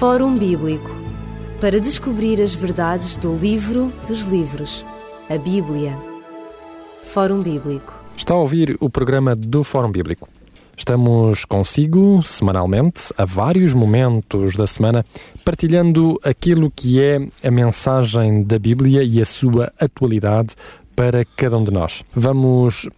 Fórum Bíblico para descobrir as verdades do livro dos livros, a Bíblia. Fórum Bíblico. Está a ouvir o programa do Fórum Bíblico. Estamos consigo semanalmente, a vários momentos da semana, partilhando aquilo que é a mensagem da Bíblia e a sua atualidade para cada um de nós. Vamos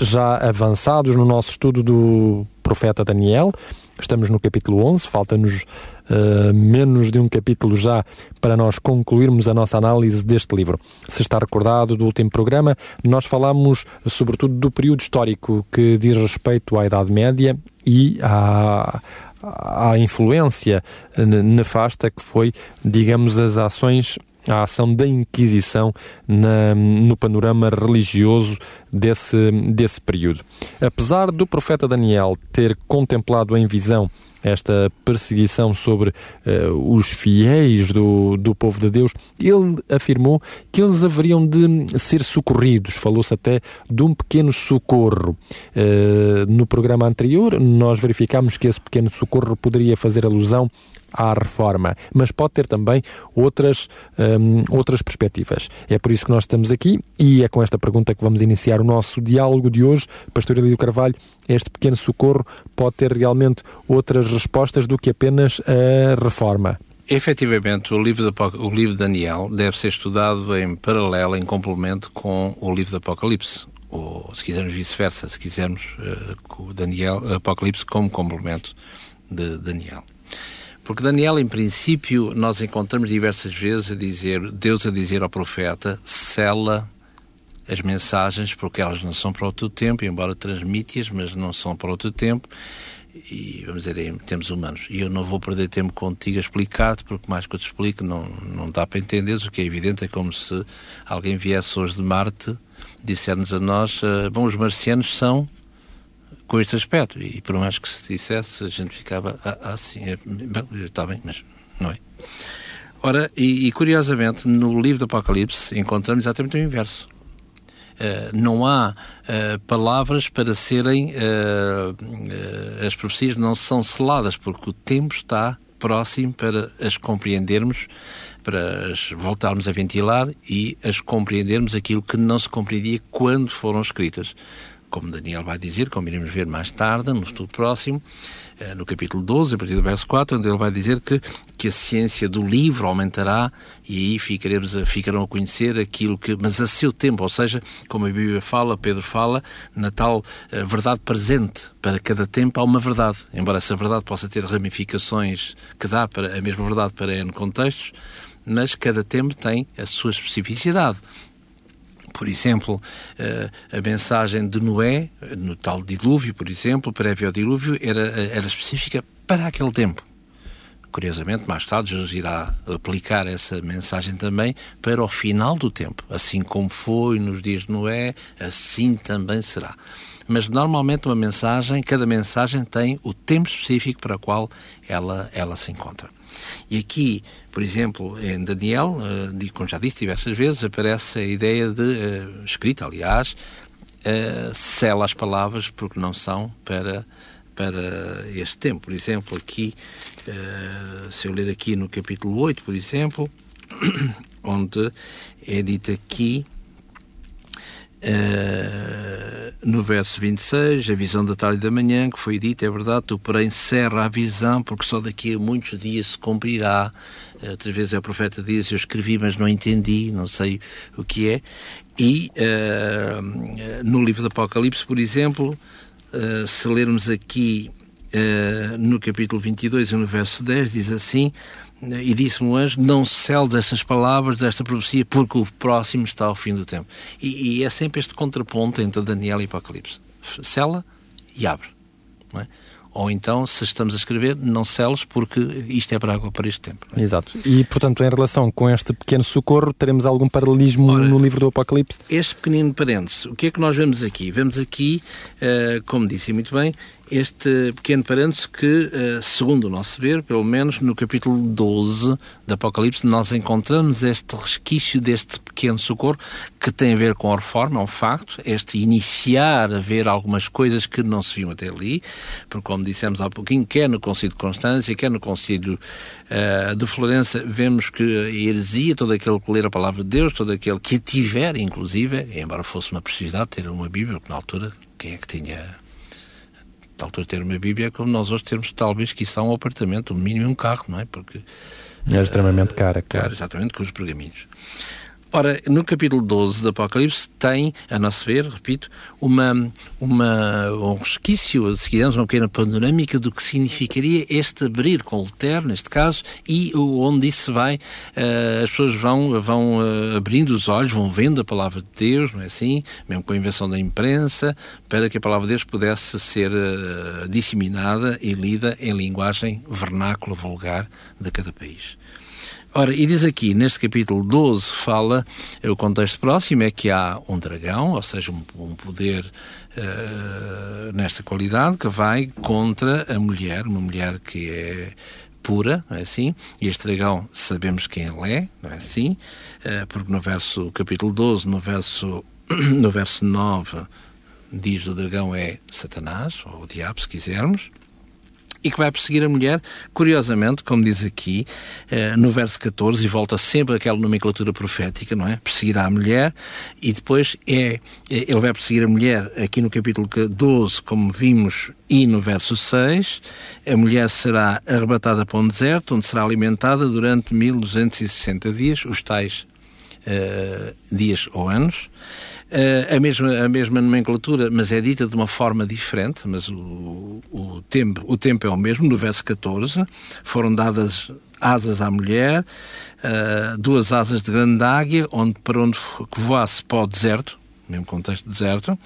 já avançados no nosso estudo do profeta Daniel. Estamos no capítulo 11, falta-nos uh, menos de um capítulo já para nós concluirmos a nossa análise deste livro. Se está recordado do último programa, nós falamos sobretudo do período histórico que diz respeito à Idade Média e à, à influência nefasta que foi, digamos, as ações a ação da Inquisição na, no panorama religioso desse, desse período. Apesar do profeta Daniel ter contemplado em visão esta perseguição sobre uh, os fiéis do, do povo de Deus, ele afirmou que eles haveriam de ser socorridos. Falou-se até de um pequeno socorro. Uh, no programa anterior, nós verificámos que esse pequeno socorro poderia fazer alusão à reforma, mas pode ter também outras, um, outras perspectivas. É por isso que nós estamos aqui e é com esta pergunta que vamos iniciar o nosso diálogo de hoje. Pastor Elídio Carvalho, este pequeno socorro pode ter realmente outras respostas do que apenas a reforma. Efetivamente, o livro, de, o livro de Daniel deve ser estudado em paralelo, em complemento com o livro do Apocalipse, ou se quisermos vice-versa, se quisermos uh, o Daniel, Apocalipse como complemento de Daniel. Porque Daniel, em princípio, nós encontramos diversas vezes a dizer, Deus a dizer ao profeta, sela as mensagens, porque elas não são para outro tempo, embora transmite-as, mas não são para outro tempo, e vamos dizer, em termos humanos. E eu não vou perder tempo contigo a explicar-te, porque mais que eu te explico, não, não dá para entender. O que é evidente é como se alguém viesse hoje de Marte, disser-nos a nós, uh, bom, os marcianos são com este aspecto. E por mais que se dissesse, a gente ficava ah, assim, é, está bem, mas não é. Ora, e, e, curiosamente, no livro do Apocalipse encontramos exatamente o inverso. Uh, não há uh, palavras para serem. Uh, as profecias não são seladas, porque o tempo está próximo para as compreendermos, para as voltarmos a ventilar e as compreendermos aquilo que não se compreendia quando foram escritas como Daniel vai dizer, como iremos ver mais tarde, no estudo próximo, eh, no capítulo 12, a partir do verso 4, onde ele vai dizer que, que a ciência do livro aumentará e aí ficaremos ficarão a conhecer aquilo que, mas a seu tempo, ou seja, como a Bíblia fala, Pedro fala, na tal uh, verdade presente. Para cada tempo há uma verdade, embora essa verdade possa ter ramificações que dá para a mesma verdade para N contextos, mas cada tempo tem a sua especificidade. Por exemplo, eh, a mensagem de Noé, no tal dilúvio, por exemplo, prévio ao dilúvio, era, era específica para aquele tempo. Curiosamente, mais tarde, Jesus irá aplicar essa mensagem também para o final do tempo. Assim como foi nos dias de Noé, assim também será. Mas normalmente uma mensagem, cada mensagem tem o tempo específico para o qual ela, ela se encontra. E aqui, por exemplo, em Daniel, uh, como já disse diversas vezes, aparece a ideia de, uh, escrita, aliás, uh, sela as palavras porque não são para, para este tempo. Por exemplo, aqui, uh, se eu ler aqui no capítulo 8, por exemplo, onde é dito aqui Uh, no verso 26, a visão da tarde e da manhã, que foi dita, é verdade, tu porém encerra a visão, porque só daqui a muitos dias se cumprirá. Uh, outras vezes o profeta diz, eu escrevi, mas não entendi, não sei o que é. E uh, no livro do Apocalipse, por exemplo, se lermos aqui no capítulo 22 e no verso 10, diz assim e disse-me o anjo, não celes estas palavras desta profecia, porque o próximo está ao fim do tempo. E, e é sempre este contraponto entre Daniel e Apocalipse. Cela e abre. É? Ou então, se estamos a escrever, não celes, porque isto é para água para este tempo. É? Exato. E, portanto, em relação com este pequeno socorro, teremos algum paralelismo Ora, no livro do Apocalipse? Este pequenino parênteses, o que é que nós vemos aqui? Vemos aqui, uh, como disse muito bem, este pequeno parênteses que, eh, segundo o nosso ver, pelo menos no capítulo 12 do Apocalipse, nós encontramos este resquício deste pequeno socorro que tem a ver com a reforma, é um facto, este iniciar a ver algumas coisas que não se viam até ali, porque, como dissemos há pouquinho, quer no Concílio de Constância, quer no Concílio uh, de Florença, vemos que a heresia, todo aquele que ler a palavra de Deus, todo aquele que tiver, inclusive, embora fosse uma precisidade ter uma Bíblia, porque na altura, quem é que tinha na altura ter uma Bíblia é como nós hoje temos talvez que isso é um apartamento, um mínimo um carro, não é? Porque é extremamente cara, claro. Exatamente, com os pergaminhos. Ora, no capítulo 12 do Apocalipse tem, a nosso ver, repito, uma, uma, um resquício, se quisermos, uma pequena panorâmica do que significaria este abrir com Lutero, neste caso, e onde isso vai, uh, as pessoas vão, vão uh, abrindo os olhos, vão vendo a palavra de Deus, não é assim? Mesmo com a invenção da imprensa, para que a palavra de Deus pudesse ser uh, disseminada e lida em linguagem vernácula, vulgar de cada país. Ora, e diz aqui, neste capítulo 12, fala, o contexto próximo é que há um dragão, ou seja, um, um poder uh, nesta qualidade, que vai contra a mulher, uma mulher que é pura, não é assim? E este dragão sabemos quem ele é, não é assim? Uh, porque no verso, capítulo 12, no verso, no verso 9, diz o dragão é Satanás, ou o diabo, se quisermos e que vai perseguir a mulher, curiosamente, como diz aqui, eh, no verso 14, e volta sempre àquela nomenclatura profética, não é? Perseguirá a mulher, e depois é, é ele vai perseguir a mulher aqui no capítulo 12, como vimos, e no verso 6, a mulher será arrebatada para um deserto, onde será alimentada durante 1260 dias, os tais uh, dias ou anos. Uh, a, mesma, a mesma nomenclatura, mas é dita de uma forma diferente, mas o, o, tempo, o tempo é o mesmo, no verso 14, foram dadas asas à mulher, uh, duas asas de grande águia, onde, para onde que voasse para o deserto, mesmo contexto de deserto,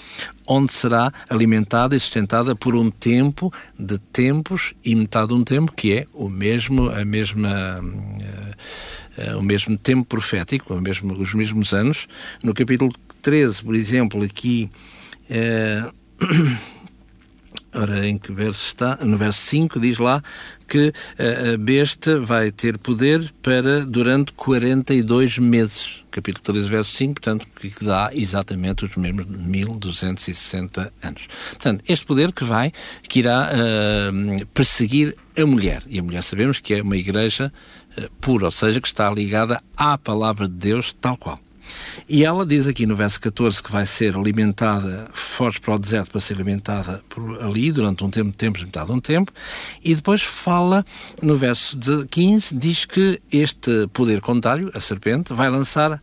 onde será alimentada e sustentada por um tempo de tempos e metade de um tempo, que é o mesmo, a mesma... Uh, o mesmo tempo profético, o mesmo, os mesmos anos. No capítulo 13, por exemplo, aqui. É, ora, em que verso está? No verso 5 diz lá que a besta vai ter poder para durante 42 meses. Capítulo 13, verso 5, portanto, que dá exatamente os mesmos 1260 anos. Portanto, este poder que vai, que irá uh, perseguir a mulher. E a mulher sabemos que é uma igreja uh, pura, ou seja, que está ligada à palavra de Deus tal qual. E ela diz aqui no verso 14 que vai ser alimentada, foge para o deserto para ser alimentada por ali durante um tempo, tempos, metade de um tempo, e depois fala no verso 15, diz que este poder contrário, a serpente, vai lançar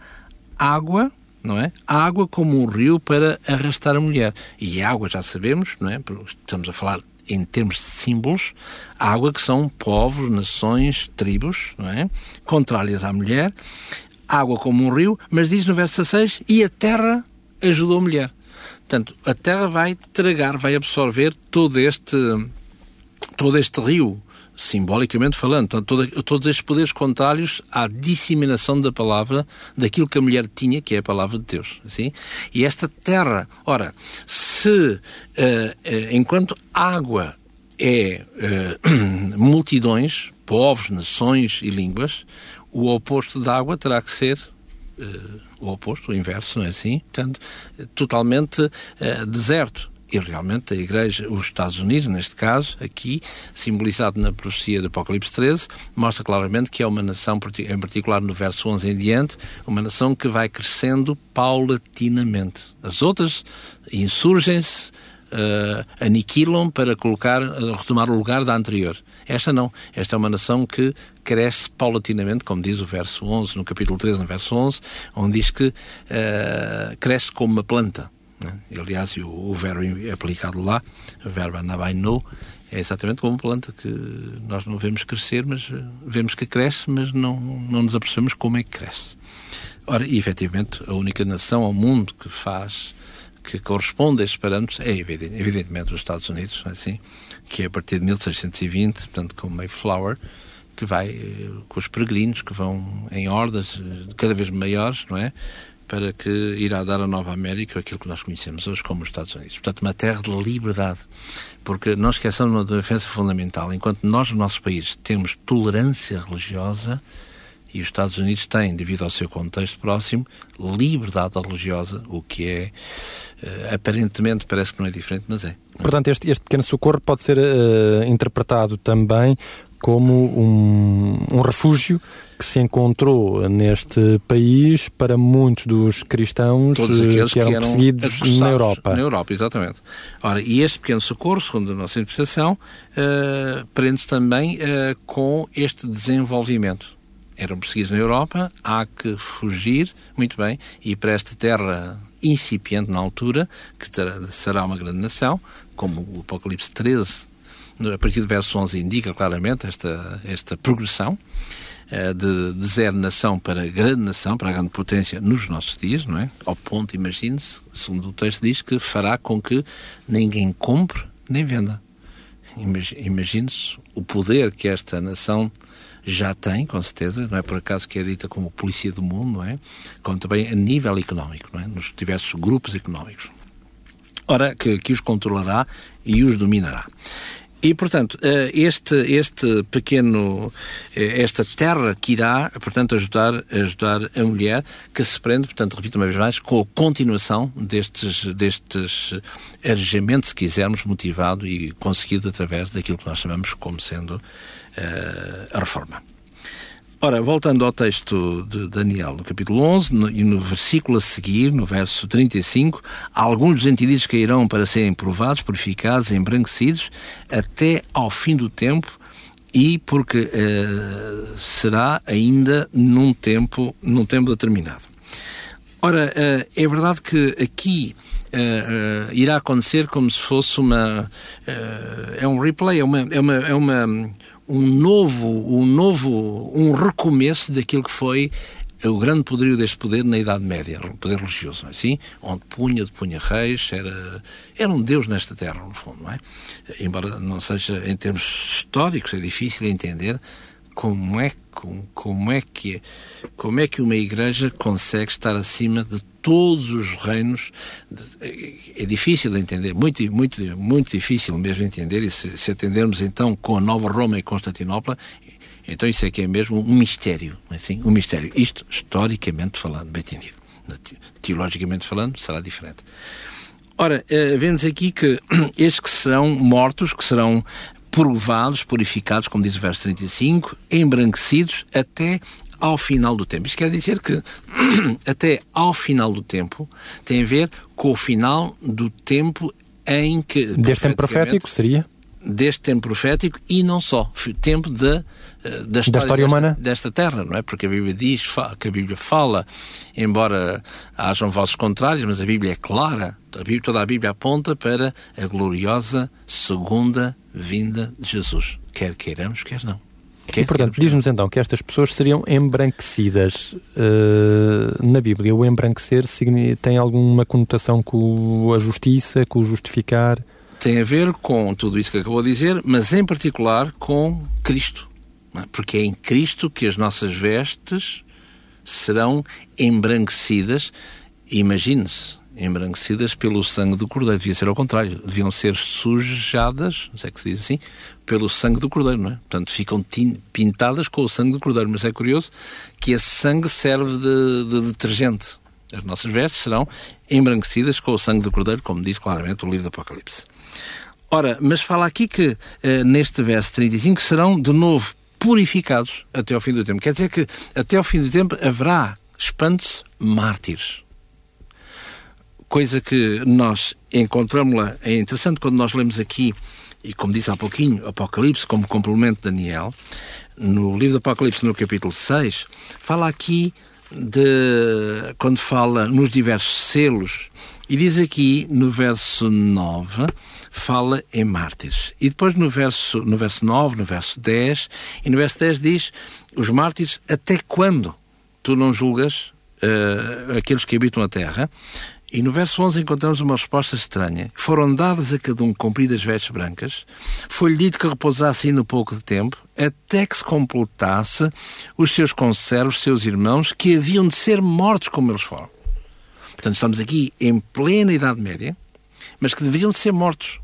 água não é? Água como um rio para arrastar a mulher. E água, já sabemos, não é? Estamos a falar em termos de símbolos, água que são povos, nações, tribos, não é? Contrárias à mulher água como um rio, mas diz no verso 16, e a terra ajudou a mulher. Portanto, a terra vai tragar, vai absorver todo este, todo este rio, simbolicamente falando, então, todo, todos estes poderes contrários à disseminação da palavra, daquilo que a mulher tinha, que é a palavra de Deus. Assim? E esta terra, ora, se uh, uh, enquanto água é uh, multidões, povos, nações e línguas, o oposto da água terá que ser uh, o oposto, o inverso, não é assim? Portanto, totalmente uh, deserto. E realmente a Igreja, os Estados Unidos, neste caso, aqui, simbolizado na profecia do Apocalipse 13, mostra claramente que é uma nação, em particular no verso 11 em diante, uma nação que vai crescendo paulatinamente. As outras insurgem-se, uh, aniquilam para colocar, retomar o lugar da anterior. Esta não. Esta é uma nação que cresce paulatinamente, como diz o verso 11, no capítulo 13, no verso 11, onde diz que uh, cresce como uma planta. Né? Aliás, o, o, verbo aplicado lá, o verbo anabaino, é exatamente como uma planta que nós não vemos crescer, mas eh, vemos que cresce, mas não, não nos apercebemos como é que cresce. Ora, e, efetivamente, a única nação ao mundo que faz, que corresponde a estes parâmetros, é evidentemente os Estados Unidos, é assim, que é a partir de 1620, portanto, com Mayflower, que vai eh, com os peregrinos que vão em hordas eh, cada vez maiores, não é? para que irá dar a Nova América aquilo que nós conhecemos hoje como os Estados Unidos. Portanto, uma terra de liberdade. Porque não esqueçamos uma defesa fundamental. Enquanto nós, no nosso país, temos tolerância religiosa, e os Estados Unidos têm, devido ao seu contexto próximo, liberdade religiosa, o que é, uh, aparentemente, parece que não é diferente, mas é. Portanto, este, este pequeno socorro pode ser uh, interpretado também como um, um refúgio que se encontrou neste país para muitos dos cristãos Todos aqueles que eram, que eram perseguidos na Europa. Na Europa, exatamente. Ora, e este pequeno socorro, segundo a nossa interpretação, uh, prende-se também uh, com este desenvolvimento. Eram perseguidos na Europa, há que fugir, muito bem, e para esta terra incipiente na altura, que será uma grande nação, como o Apocalipse 13 a partir do verso 11 indica claramente esta, esta progressão uh, de, de zero nação para grande nação, para a grande potência nos nossos dias, não é? Ao ponto, imagine-se, segundo o texto diz, que fará com que ninguém compre nem venda. Imagine-se o poder que esta nação já tem, com certeza, não é por acaso que é dita como polícia do mundo, não é? Como também a nível económico, não é? Nos diversos grupos económicos. Ora, que, que os controlará e os dominará. E, portanto, eh, este, este pequeno, eh, esta terra que irá, portanto, ajudar, ajudar a mulher que se prende, portanto, repito uma vez mais, com a continuação destes, destes arejamentos, se quisermos, motivado e conseguido através daquilo que nós chamamos como sendo a reforma. Ora, voltando ao texto de Daniel, no capítulo 11, no, e no versículo a seguir, no verso 35, alguns dos entendidos cairão para serem provados, purificados, embranquecidos, até ao fim do tempo, e porque uh, será ainda num tempo, num tempo determinado. Ora, uh, é verdade que aqui uh, irá acontecer como se fosse uma. é um replay, é uma, é uma, é uma um novo, um novo, um recomeço daquilo que foi o grande poderio deste poder na Idade Média, o poder religioso, não é assim? Onde punha de punha reis, era, era um Deus nesta terra, no fundo, não é? Embora não seja, em termos históricos, é difícil entender como é, como, como é que como é que uma igreja consegue estar acima de todos os reinos é difícil de entender muito muito muito difícil mesmo de entender e se, se atendermos então com a Nova Roma e Constantinopla então isso é que é mesmo um mistério é assim um mistério. Isto historicamente falando bem entendido. Teologicamente falando será diferente. Ora, eh, vemos aqui que estes que serão mortos, que serão provados, purificados, como diz o verso 35, embranquecidos até ao final do tempo. Isto quer dizer que até ao final do tempo tem a ver com o final do tempo em que. Deste tempo profético seria? Deste tempo profético e não só. Tempo eh, da, história, da história humana desta, desta, terra, não é? Porque a Bíblia diz que a Bíblia fala, embora hajam vozes contrárias, mas a Bíblia é clara. A Bíblia, toda a Bíblia aponta para a gloriosa segunda vinda de Jesus. Quer queiramos, quer não. Quer e, portanto, diz-nos então que estas pessoas seriam embranquecidas. Uh, na Bíblia, o embranquecer tem alguma conotação com a justiça, com o justificar? Tem a ver com tudo isso que acabou de dizer, mas em particular com Cristo. É? Porque é em Cristo que as nossas vestes serão embranquecidas. Imagine-se, embranquecidas pelo sangue do cordeiro. Devia ser ao contrário. Deviam ser sujadas, não sei que se diz assim, pelo sangue do cordeiro, não é? Portanto, ficam pintadas com o sangue do cordeiro. Mas é curioso que esse sangue serve de, de detergente. As nossas vestes serão embranquecidas com o sangue do cordeiro, como diz claramente o livro do Apocalipse. Ora, mas fala aqui que eh, neste verso 35 serão de novo purificados até ao fim do tempo. Quer dizer que até ao fim do tempo haverá, espante-se, mártires coisa que nós encontramos lá, é interessante quando nós lemos aqui, e como disse há pouquinho, Apocalipse como complemento de Daniel, no livro do Apocalipse, no capítulo 6, fala aqui de. quando fala nos diversos selos, e diz aqui no verso 9, fala em mártires. E depois no verso, no verso 9, no verso 10, e no verso 10 diz: os mártires, até quando tu não julgas uh, aqueles que habitam a terra? E no verso 11 encontramos uma resposta estranha. Foram dadas a cada um compridas vestes brancas, foi-lhe dito que repousasse ainda pouco de tempo, até que se completasse os seus conservos, seus irmãos, que haviam de ser mortos como eles foram. Portanto, estamos aqui em plena Idade Média, mas que deveriam ser mortos.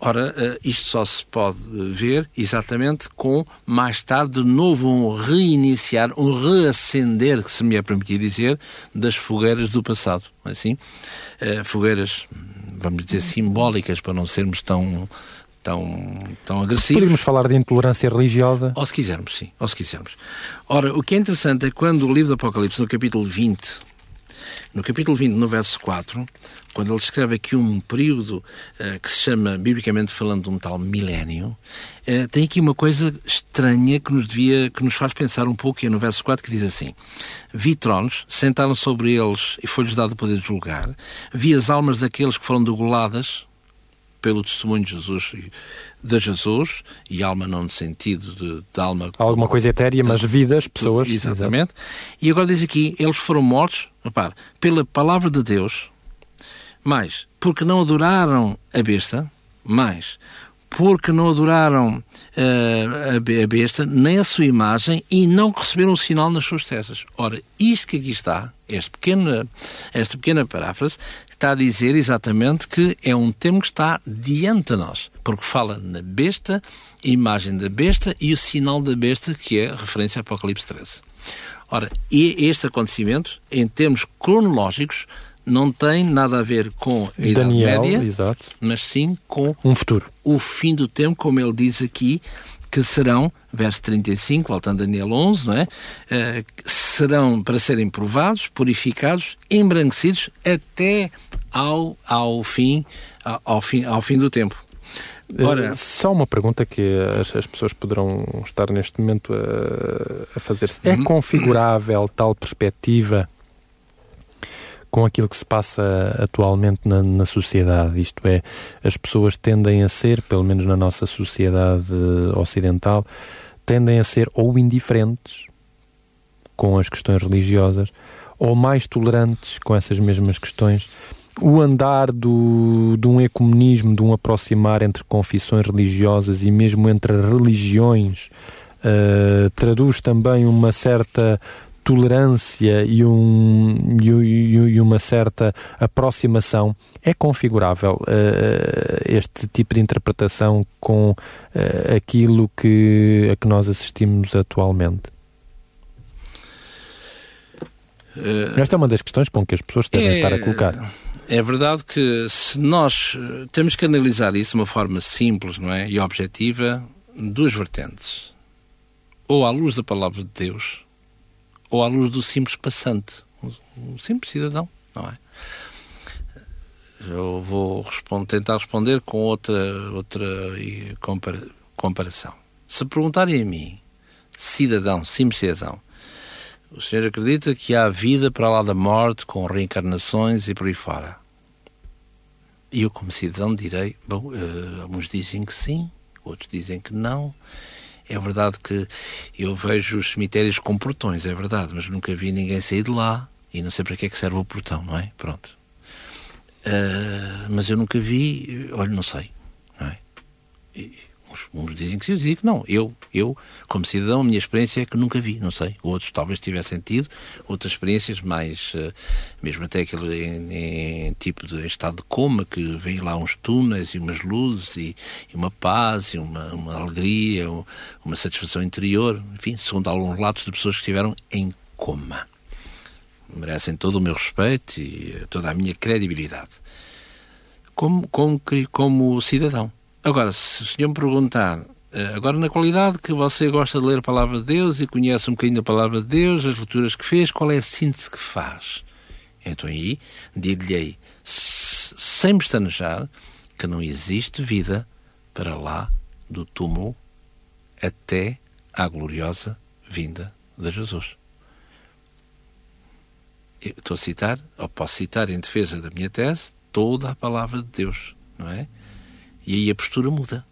Ora, eh, isto só se pode ver exatamente com, mais tarde, de novo um reiniciar, um reacender, se me é permitido dizer, das fogueiras do passado. É assim? Eh, fogueiras, vamos dizer, simbólicas, para não sermos tão tão, tão agressivos. Podemos falar de intolerância religiosa? Ou se quisermos, sim, ou se quisermos. Ora, o que é interessante é que quando o livro do Apocalipse, no capítulo 20, no capítulo 20, no verso 4, quando ele escreve aqui um período uh, que se chama, biblicamente falando, um tal milénio, uh, tem aqui uma coisa estranha que nos devia, que nos faz pensar um pouco, e é no verso 4 que diz assim: Vi tronos, sentaram sobre eles e foi-lhes dado o poder de julgar, vi as almas daqueles que foram degoladas pelo testemunho de Jesus, de Jesus, e alma não no sentido de, de alma... Alguma coisa etérea, mas vidas, pessoas. Exatamente. Exato. E agora diz aqui, eles foram mortos, repare, pela palavra de Deus mais, porque não adoraram a besta. Mais, porque não adoraram uh, a besta, nem a sua imagem, e não receberam o sinal nas suas testas. Ora, isto que aqui está, este pequeno, esta pequena paráfrase, está a dizer exatamente que é um termo que está diante de nós, porque fala na besta, imagem da besta e o sinal da besta, que é referência a Apocalipse 13. Ora, e este acontecimento, em termos cronológicos, não tem nada a ver com a Idade Daniel, Média, exato. mas sim com um futuro. o fim do tempo, como ele diz aqui, que serão, verso 35, voltando a Daniel 11, não é? Uh, serão para serem provados, purificados, embranquecidos até ao, ao, fim, ao, ao fim, ao fim do tempo. Ora, Só uma pergunta que as, as, pessoas poderão estar neste momento a, a fazer-se. É uhum. configurável tal perspectiva com aquilo que se passa atualmente na, na, sociedade. Isto é, as pessoas tendem a ser, pelo menos na nossa sociedade ocidental, tendem a ser ou indiferentes com as questões religiosas ou mais tolerantes com essas mesmas questões. O andar do, de um ecumenismo, de um aproximar entre confissões religiosas e mesmo entre religiões, uh, traduz também uma certa tolerância e, um, e, e, uma certa aproximação, é configurável uh, este tipo de interpretação com uh, aquilo que, a que nós assistimos atualmente? Esta é uma das questões com que as pessoas devem é, estar a colocar. É verdade que se nós temos que analisar isso de uma forma simples não é? e objetiva, duas vertentes. Ou à luz da palavra de Deus, ou à luz do simples passante, um simples cidadão, não é? Eu vou responder, tentar responder com outra, outra compara, comparação. Se perguntarem a mim, cidadão, simples cidadão, o senhor acredita que há vida para lá da morte, com reencarnações e por aí fora? E eu, como cidadão, direi: bom, uh, alguns dizem que sim, outros dizem que não. É verdade que eu vejo os cemitérios com portões, é verdade, mas nunca vi ninguém sair de lá e não sei para que é que serve o portão, não é? Pronto. Uh, mas eu nunca vi, olha, não sei, não é? E, Uns, dizem que sim, dizem que não. Eu, eu, como cidadão, a minha experiência é que nunca vi, não sei. Outros talvez tivessem tido outras experiências mais, uh, mesmo até aquele em, em, tipo de estado de coma, que vem lá uns túneis e umas luzes e, e uma paz e uma, uma alegria, uma satisfação interior, enfim, segundo alguns relatos de pessoas que estiveram em coma. Merecem todo o meu respeito e toda a minha credibilidade. Como, como, como cidadão. Agora, se o senhor me perguntar, eh, agora na qualidade que você gosta de ler a palavra de Deus e conhece um bocadinho a palavra de Deus, as leituras que fez, qual é a síntese que faz? Então aí, dir-lhe-ei, sem pestanejar, que não existe vida para lá do túmulo até à gloriosa vinda de Jesus. Eu estou a citar, ou posso citar em defesa da minha tese, toda a palavra de Deus, não é? E aí a postura muda.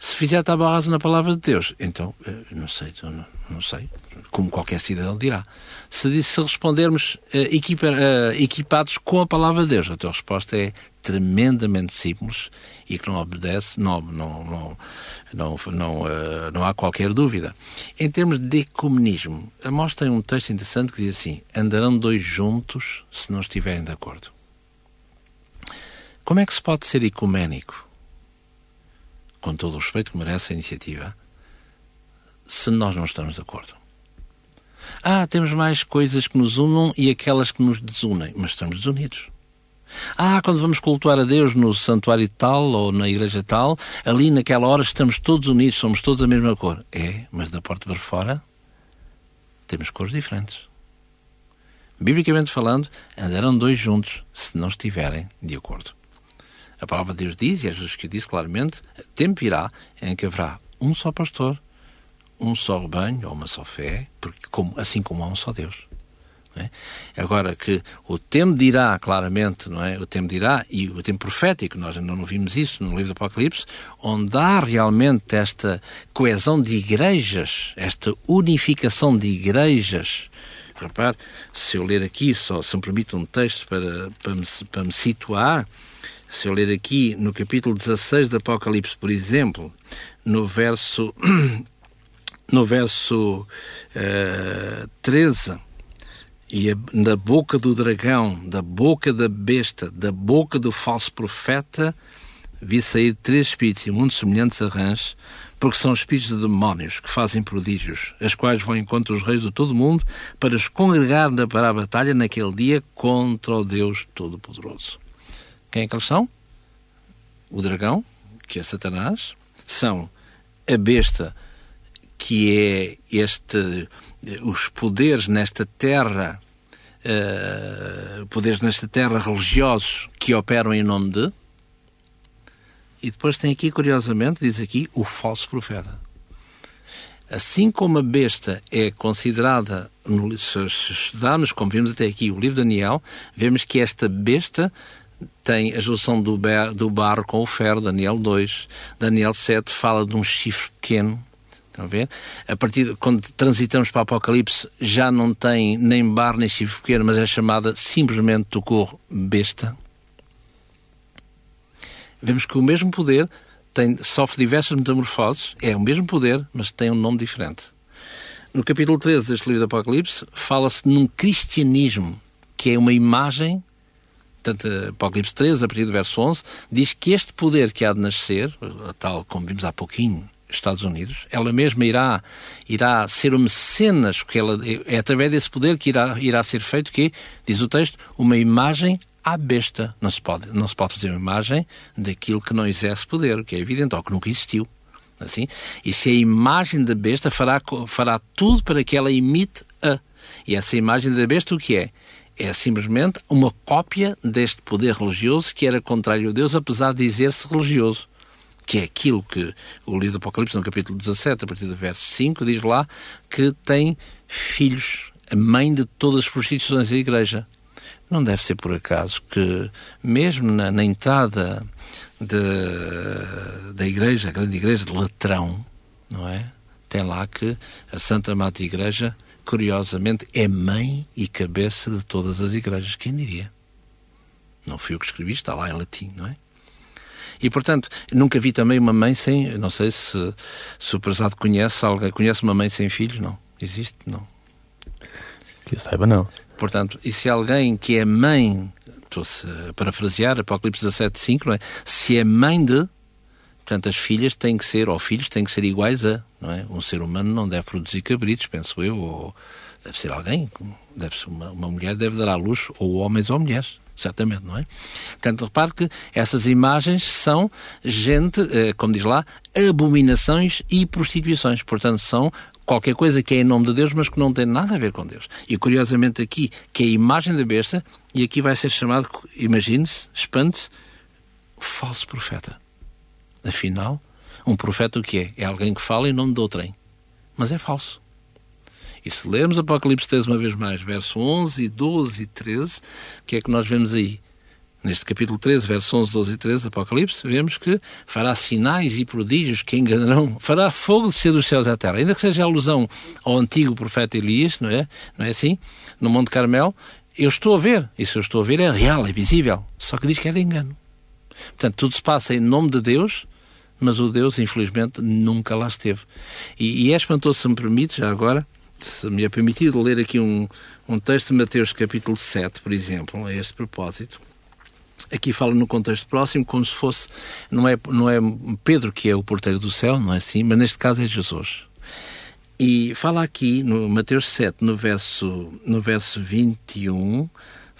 Se fizer rasa na palavra de Deus, então, eh, não sei, não, não sei, como qualquer cidadão dirá. Se, se respondermos uh, equipa, uh, equipados com a palavra de Deus, a tua resposta é tremendamente simples e que não obedece, não, não, não, não, não, uh, não há qualquer dúvida. Em termos de ecumenismo, a mostra tem um texto interessante que diz assim: andarão dois juntos se não estiverem de acordo. Como é que se pode ser ecuménico? Com todo o respeito que merece a iniciativa, se nós não estamos de acordo. Ah, temos mais coisas que nos unam e aquelas que nos desunem, mas estamos desunidos. Ah, quando vamos cultuar a Deus no santuário tal ou na igreja tal, ali naquela hora estamos todos unidos, somos todos a mesma cor. É, mas da porta para fora temos cores diferentes. Biblicamente falando, andarão dois juntos se não estiverem de acordo. A palavra de Deus diz, e é Jesus que disse claramente, tempo virá em que haverá um só pastor um só rebanho, ou uma só fé, porque como, assim como há um só Deus. É? Agora que o tempo dirá claramente, não é? O tempo dirá, e o tempo profético, nós ainda não vimos isso no livro do Apocalipse, onde há realmente esta coesão de igrejas, esta unificação de igrejas. Repare, se eu ler aqui, só se me permite um texto para, para, me, para me situar, se eu ler aqui no capítulo 16 do Apocalipse, por exemplo, no verso no verso uh, eh, 13, e na boca do dragão, da boca da besta, da boca do falso profeta, vi sair três espíritos muito semelhantes a rãs, porque são espíritos de demónios que fazem prodígios, as quais vão encontro os reis de todo o mundo para os congregar para a batalha naquele dia contra o Deus Todo-Poderoso. Quem é que eles são? O dragão, que é Satanás, são a besta, que é este os poderes nesta terra uh, poderes nesta terra religiosos que operam em nome de. E depois tem aqui curiosamente diz aqui o falso profeta. Assim como a besta é considerada se estudarmos como vimos até aqui o livro de Daniel vemos que esta besta tem a junção do, do barro com o ferro, Daniel 2. Daniel 7 fala de um chifre pequeno Estão a ver? A partir de, quando transitamos para o Apocalipse, já não tem nem bar nem chifre pequeno, mas é chamada simplesmente Tucor besta. Vemos que o mesmo poder tem, sofre diversas metamorfoses, é o mesmo poder, mas tem um nome diferente. No capítulo 13 deste livro do Apocalipse, fala-se num cristianismo, que é uma imagem, portanto, Apocalipse 13, a partir do verso 11, diz que este poder que há de nascer, tal como vimos há pouquinho Estados Unidos, ela mesma irá, irá ser o mecenas, porque ela, é através desse poder que irá, irá ser feito que, diz o texto, uma imagem à besta. Não se, pode, não se pode fazer uma imagem daquilo que não exerce poder, que é evidente, ou que nunca existiu. Assim? E se a imagem da besta fará, fará tudo para que ela imite a. E essa imagem da besta o que é? É simplesmente uma cópia deste poder religioso que era contrário a Deus, apesar de dizer-se religioso que é aquilo que o livro do Apocalipse, no capítulo 17, a partir do verso 5, diz lá que tem filhos, a mãe de todas as prostituições da Igreja. Não deve ser por acaso que, mesmo na, na entrada de, da Igreja, a grande Igreja de Latrão, não é? Tem lá que a Santa Mata Igreja, curiosamente, é mãe e cabeça de todas as igrejas. Quem diria? Não fui eu que escrevi, está lá em latim, não é? E, portanto, nunca vi também uma mãe sem. Não sei se, se o prezado conhece alguém. Conhece uma mãe sem filhos? Não. Existe? Não. Que eu saiba, não. Portanto, e se alguém que é mãe, estou-se a parafrasear, Apocalipse 17.5, não é? Se é mãe de, portanto, as filhas têm que ser, ou filhos têm que ser iguais a, não é? Um ser humano não deve produzir cabritos, penso eu, ou deve ser alguém, deve ser uma, uma mulher deve dar à luz, ou homens ou mulheres certamente, não é? Portanto, repare que essas imagens são gente, eh, como diz lá, abominações e prostituições. Portanto, são qualquer coisa que é em nome de Deus, mas que não tem nada a ver com Deus. E curiosamente aqui, que é a imagem da besta, e aqui vai ser chamado, imagine-se, espante-se, falso profeta. Afinal, um profeta o que é? É alguém que fala em nome de outrem. Mas é falso. E se lermos Apocalipse 3 uma vez mais, verso 11, 12 e 13, o que é que nós vemos aí? Neste capítulo 13, versos 11, 12 e 13 do Apocalipse, vemos que fará sinais e prodígios que enganarão, fará fogo descer dos céus à terra. Ainda que seja alusão ao antigo profeta Elias, não é? Não é assim? No Monte Carmelo, eu estou a ver. E se eu estou a ver é real, é visível. Só que diz que é de engano. Portanto, tudo se passa em nome de Deus, mas o Deus, infelizmente, nunca lá esteve. E, e é espantoso, se me permite, já agora, se me é permitido ler aqui um, um texto de Mateus capítulo 7, por exemplo, a este propósito. Aqui fala no contexto próximo, como se fosse, não é, não é Pedro que é o porteiro do céu, não é assim, mas neste caso é Jesus. E fala aqui no Mateus 7, no verso, no verso 21,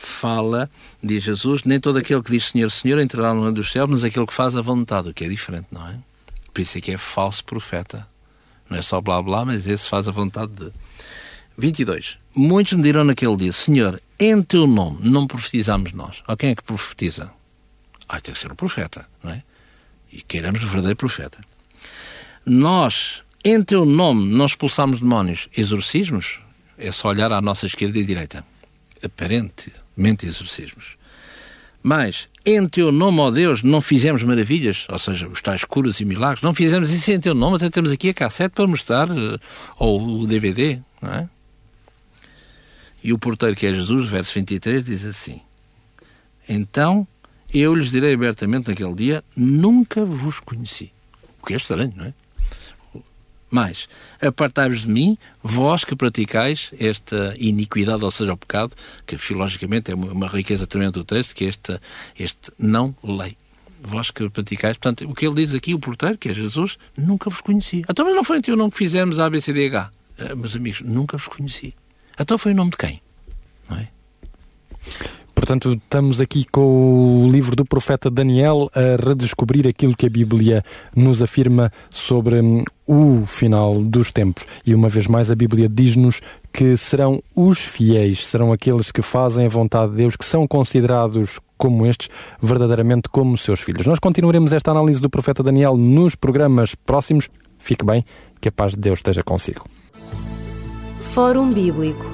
fala, diz Jesus, nem todo aquele que diz Senhor, Senhor entrará no reino dos céus, mas aquele que faz a vontade, o que é diferente, não é? Por isso é que é falso profeta. Não é só blá blá, mas esse faz a vontade de. 22. Muitos me dirão naquele dia, Senhor, em teu nome não profetizamos nós. Ou quem é que profetiza? Ah, tem que ser o profeta, não é? E queiramos o verdadeiro profeta. Nós, em teu nome, não expulsamos demónios. Exorcismos? É só olhar à nossa esquerda e direita. Aparentemente exorcismos. Mas, em teu nome, ó Deus, não fizemos maravilhas, ou seja, os tais curas e milagres, não fizemos isso em teu nome, até temos aqui a cassete para mostrar, eh, ou o DVD, não é? E o porteiro, que é Jesus, verso 23, diz assim: Então eu lhes direi abertamente naquele dia: Nunca vos conheci. O que é estranho, não é? Mas, apartai-vos de mim, vós que praticais esta iniquidade, ou seja, o pecado, que filologicamente é uma riqueza tremenda do texto, que é este, este não lei. Vós que praticais, portanto, o que ele diz aqui, o porteiro, que é Jesus, nunca vos conheci. Então, mas não foi o nome que fizemos A, B, C, D, H. Uh, meus amigos, nunca vos conheci. Então foi o nome de quem? Não é? Portanto, estamos aqui com o livro do profeta Daniel a redescobrir aquilo que a Bíblia nos afirma sobre hum, o final dos tempos. E uma vez mais, a Bíblia diz-nos que serão os fiéis, serão aqueles que fazem a vontade de Deus, que são considerados como estes, verdadeiramente como seus filhos. Nós continuaremos esta análise do profeta Daniel nos programas próximos. Fique bem, que a paz de Deus esteja consigo. Fórum Bíblico